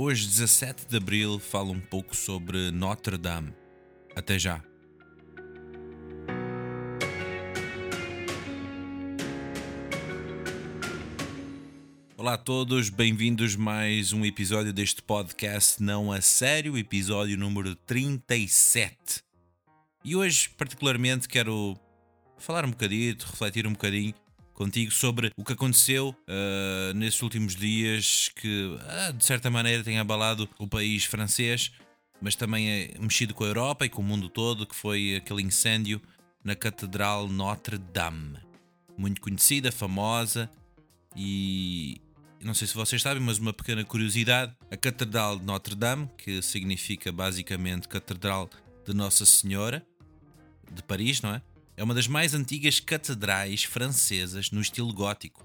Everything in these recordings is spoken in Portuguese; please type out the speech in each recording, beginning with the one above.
Hoje, 17 de Abril, falo um pouco sobre Notre Dame. Até já. Olá a todos, bem-vindos mais um episódio deste podcast Não a Sério, episódio número 37. E hoje, particularmente, quero falar um bocadinho, refletir um bocadinho contigo sobre o que aconteceu uh, nesses últimos dias que, uh, de certa maneira, tem abalado o país francês, mas também é mexido com a Europa e com o mundo todo, que foi aquele incêndio na Catedral Notre Dame. Muito conhecida, famosa, e não sei se vocês sabem, mas uma pequena curiosidade: a Catedral de Notre Dame, que significa basicamente Catedral de Nossa Senhora de Paris, não é? É uma das mais antigas catedrais francesas no estilo gótico.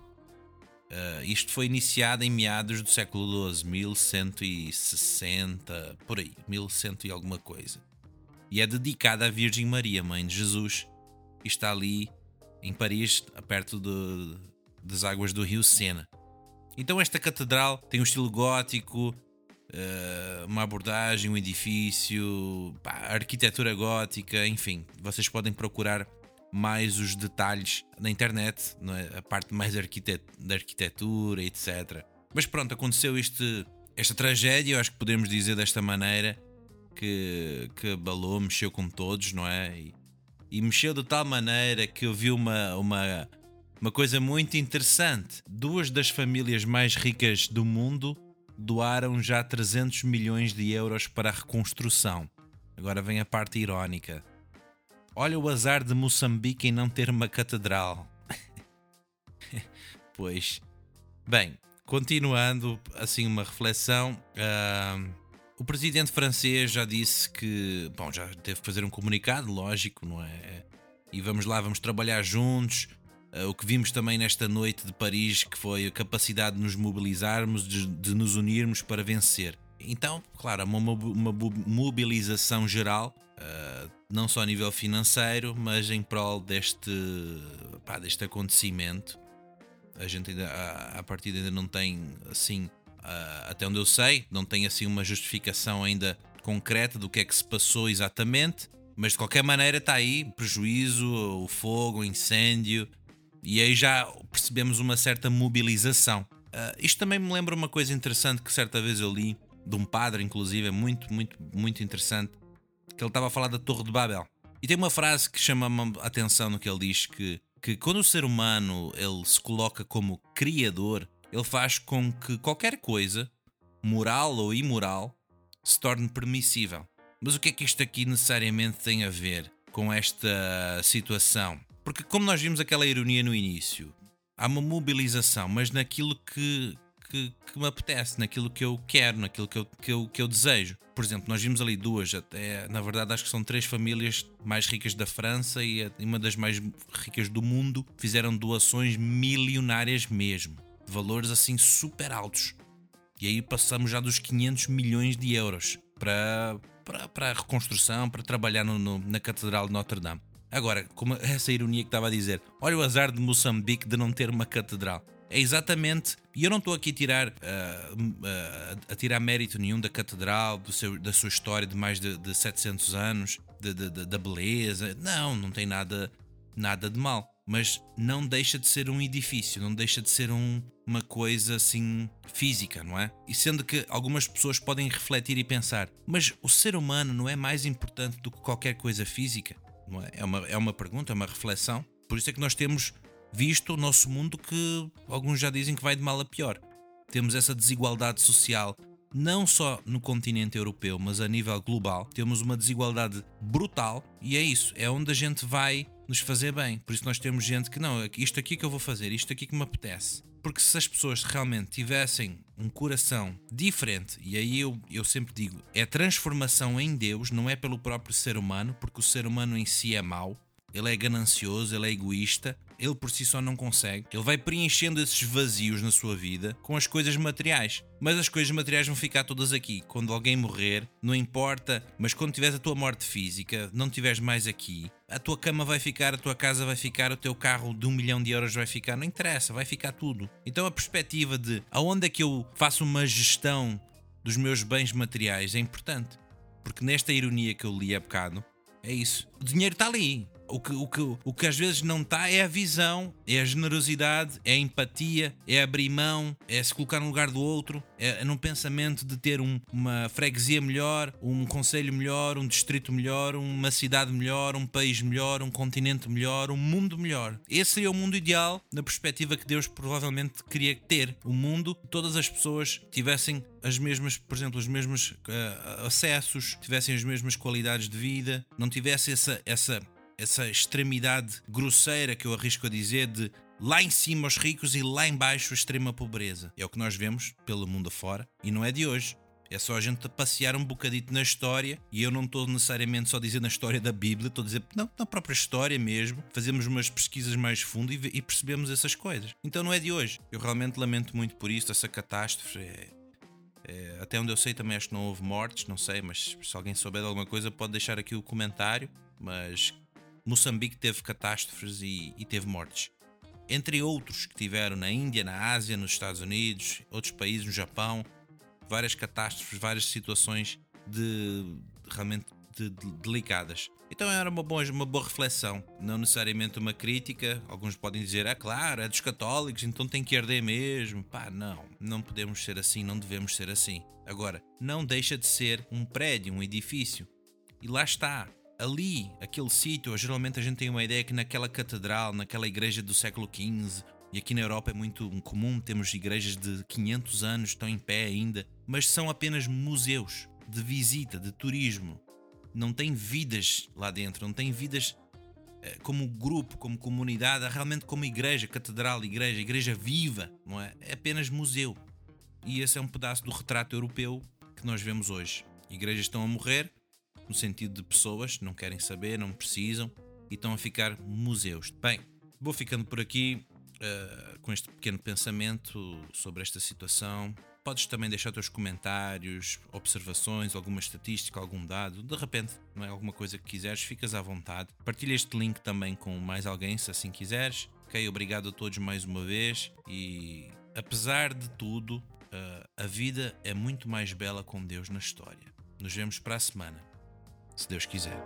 Uh, isto foi iniciado em meados do século XII, 1160, por aí, 1100 e alguma coisa. E é dedicada à Virgem Maria, Mãe de Jesus. E está ali em Paris, perto de, das águas do rio Sena. Então esta catedral tem um estilo gótico, eh, uma abordagem, um edifício, arquitetura gótica, enfim, vocês podem procurar mais os detalhes na internet, é? a parte mais arquitet da arquitetura, etc. Mas pronto, aconteceu este, esta tragédia, eu acho que podemos dizer desta maneira, que, que abalou, mexeu com todos, não é? E, e mexeu de tal maneira que eu vi uma, uma uma coisa muito interessante: duas das famílias mais ricas do mundo doaram já 300 milhões de euros para a reconstrução. Agora vem a parte irónica. Olha o azar de Moçambique em não ter uma catedral. pois. Bem, continuando assim uma reflexão. Uh, o presidente francês já disse que. Bom, já teve que fazer um comunicado, lógico, não é? E vamos lá, vamos trabalhar juntos Uh, o que vimos também nesta noite de Paris, que foi a capacidade de nos mobilizarmos, de, de nos unirmos para vencer. Então, claro, uma, uma mobilização geral, uh, não só a nível financeiro, mas em prol deste, pá, deste acontecimento. A gente ainda, a, a partida ainda não tem, assim, uh, até onde eu sei, não tem assim uma justificação ainda concreta do que é que se passou exatamente. Mas de qualquer maneira está aí prejuízo, o fogo, o incêndio, e aí já percebemos uma certa mobilização. Uh, isto também me lembra uma coisa interessante que certa vez eu li, de um padre, inclusive, é muito, muito, muito interessante, que ele estava a falar da Torre de Babel. E tem uma frase que chama-me a atenção no que ele diz: que, que quando o ser humano ele se coloca como criador, ele faz com que qualquer coisa, moral ou imoral, se torne permissível. Mas o que é que isto aqui necessariamente tem a ver com esta situação? Porque, como nós vimos aquela ironia no início, há uma mobilização, mas naquilo que, que, que, me apetece, naquilo que eu quero, naquilo que eu, que, eu, que eu desejo. Por exemplo, nós vimos ali duas, até na verdade acho que são três famílias mais ricas da França e uma das mais ricas do mundo, fizeram doações milionárias mesmo, de valores assim super altos. E aí passamos já dos 500 milhões de euros para, para, para a reconstrução, para trabalhar no, no, na Catedral de Notre Dame. Agora, como essa ironia que estava a dizer, olha o azar de Moçambique de não ter uma catedral. É exatamente, e eu não estou aqui a tirar, uh, uh, a tirar mérito nenhum da catedral, seu, da sua história de mais de, de 700 anos, da beleza. Não, não tem nada, nada de mal. Mas não deixa de ser um edifício, não deixa de ser um, uma coisa assim física, não é? E sendo que algumas pessoas podem refletir e pensar, mas o ser humano não é mais importante do que qualquer coisa física? É? é? uma, é uma pergunta, é uma reflexão. Por isso é que nós temos visto o nosso mundo que alguns já dizem que vai de mal a pior. Temos essa desigualdade social, não só no continente europeu, mas a nível global. Temos uma desigualdade brutal e é isso, é onde a gente vai nos fazer bem. Por isso nós temos gente que não, isto aqui que eu vou fazer, isto aqui que me apetece. Porque se as pessoas realmente tivessem um coração diferente, e aí eu, eu sempre digo, é transformação em Deus, não é pelo próprio ser humano, porque o ser humano em si é mau, ele é ganancioso, ele é egoísta, ele por si só não consegue. Ele vai preenchendo esses vazios na sua vida com as coisas materiais. Mas as coisas materiais vão ficar todas aqui. Quando alguém morrer, não importa, mas quando tiveres a tua morte física, não tiveres mais aqui, a tua cama vai ficar, a tua casa vai ficar, o teu carro de um milhão de euros vai ficar, não interessa, vai ficar tudo. Então a perspectiva de aonde é que eu faço uma gestão dos meus bens materiais é importante. Porque nesta ironia que eu li há bocado, é isso. O dinheiro está ali. O que, o, que, o que às vezes não está é a visão, é a generosidade, é a empatia, é abrir mão, é se colocar no lugar do outro, é, é num pensamento de ter um, uma freguesia melhor, um conselho melhor, um distrito melhor, uma cidade melhor, um país melhor, um continente melhor, um mundo melhor. Esse seria o mundo ideal na perspectiva que Deus provavelmente queria ter. O mundo, todas as pessoas tivessem as mesmas, por exemplo, os mesmos uh, acessos, tivessem as mesmas qualidades de vida, não tivesse essa, essa essa extremidade grosseira que eu arrisco a dizer de lá em cima os ricos e lá em baixo a extrema pobreza. É o que nós vemos pelo mundo afora e não é de hoje. É só a gente passear um bocadito na história e eu não estou necessariamente só a dizer na história da Bíblia, estou a dizer não, na própria história mesmo. Fazemos umas pesquisas mais fundo e, e, percebemos essas coisas. Então não é de hoje. Eu realmente lamento muito por isto, essa catástrofe. É, é, até onde eu sei também acho que não houve mortes, não sei, mas se alguém souber de alguma coisa pode deixar aqui o comentário. Mas Moçambique teve catástrofes e, e teve mortes. Entre outros que tiveram na Índia, na Ásia, nos Estados Unidos, outros países, no Japão, várias catástrofes, várias situações de realmente de, de, delicadas. Então era uma boa, uma boa reflexão, não necessariamente uma crítica. Alguns podem dizer, é claro, é dos católicos, então tem que arder mesmo. Pá, não, não podemos ser assim, não devemos ser assim. Agora, não deixa de ser um prédio, um edifício. E lá está, ali, aquele sítio, geralmente a gente tem uma ideia que naquela catedral, naquela igreja do século XV, e aqui na Europa é muito comum, temos igrejas de 500 anos, estão em pé ainda, mas são apenas museus de visita, de turismo. Não tem vidas lá dentro, não tem vidas eh, como grupo, como comunidade, realmente como igreja, catedral, igreja, igreja viva, não é? É apenas museu. E esse é um pedaço do retrato europeu que nós vemos hoje. Igrejas estão a morrer, no sentido de pessoas não querem saber, não precisam e estão a ficar museus. Bem, vou ficando por aqui uh, com este pequeno pensamento sobre esta situação. Podes também deixar teus comentários, observações, alguma estatística, algum dado, de repente, não é alguma coisa que quiseres, ficas à vontade. Partilha este link também com mais alguém, se assim quiseres. Ok, obrigado a todos mais uma vez e apesar de tudo, uh, a vida é muito mais bela com Deus na história. Nos vemos para a semana se Deus quiser.